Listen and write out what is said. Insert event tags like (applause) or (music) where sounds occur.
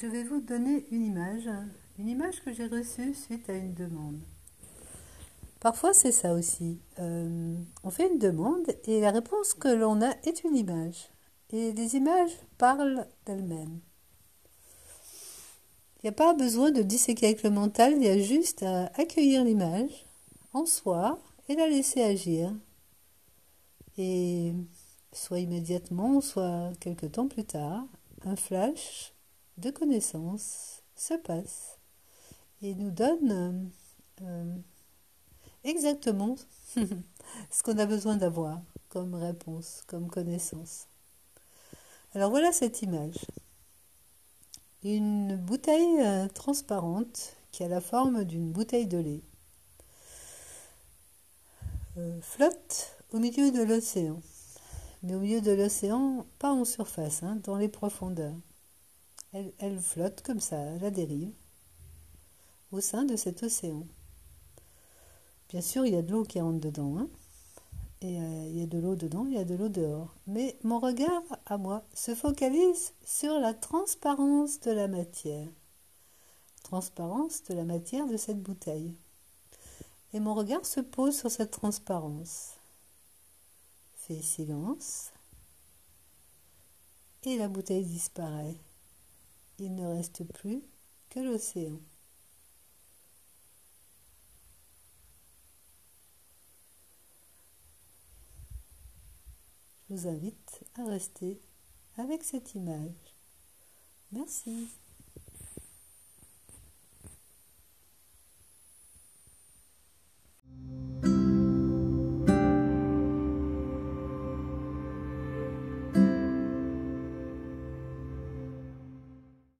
Je vais vous donner une image, une image que j'ai reçue suite à une demande. Parfois, c'est ça aussi. Euh, on fait une demande et la réponse que l'on a est une image. Et les images parlent d'elles-mêmes. Il n'y a pas besoin de disséquer avec le mental, il y a juste à accueillir l'image en soi et la laisser agir. Et soit immédiatement, soit quelque temps plus tard, un flash de connaissance se passe et nous donne euh, exactement (laughs) ce qu'on a besoin d'avoir comme réponse, comme connaissance. Alors voilà cette image. Une bouteille euh, transparente qui a la forme d'une bouteille de lait euh, flotte au milieu de l'océan. Mais au milieu de l'océan, pas en surface, hein, dans les profondeurs. Elle, flotte comme ça, la dérive, au sein de cet océan. Bien sûr, il y a de l'eau qui rentre dedans. Hein. et euh, il y a de l'eau dedans, il y a de l'eau dehors. Mais mon regard, à moi, se focalise sur la transparence de la matière. Transparence de la matière de cette bouteille. Et mon regard se pose sur cette transparence. Fait silence. Et la bouteille disparaît. Il ne reste plus que l'océan. Je vous invite à rester avec cette image. Merci.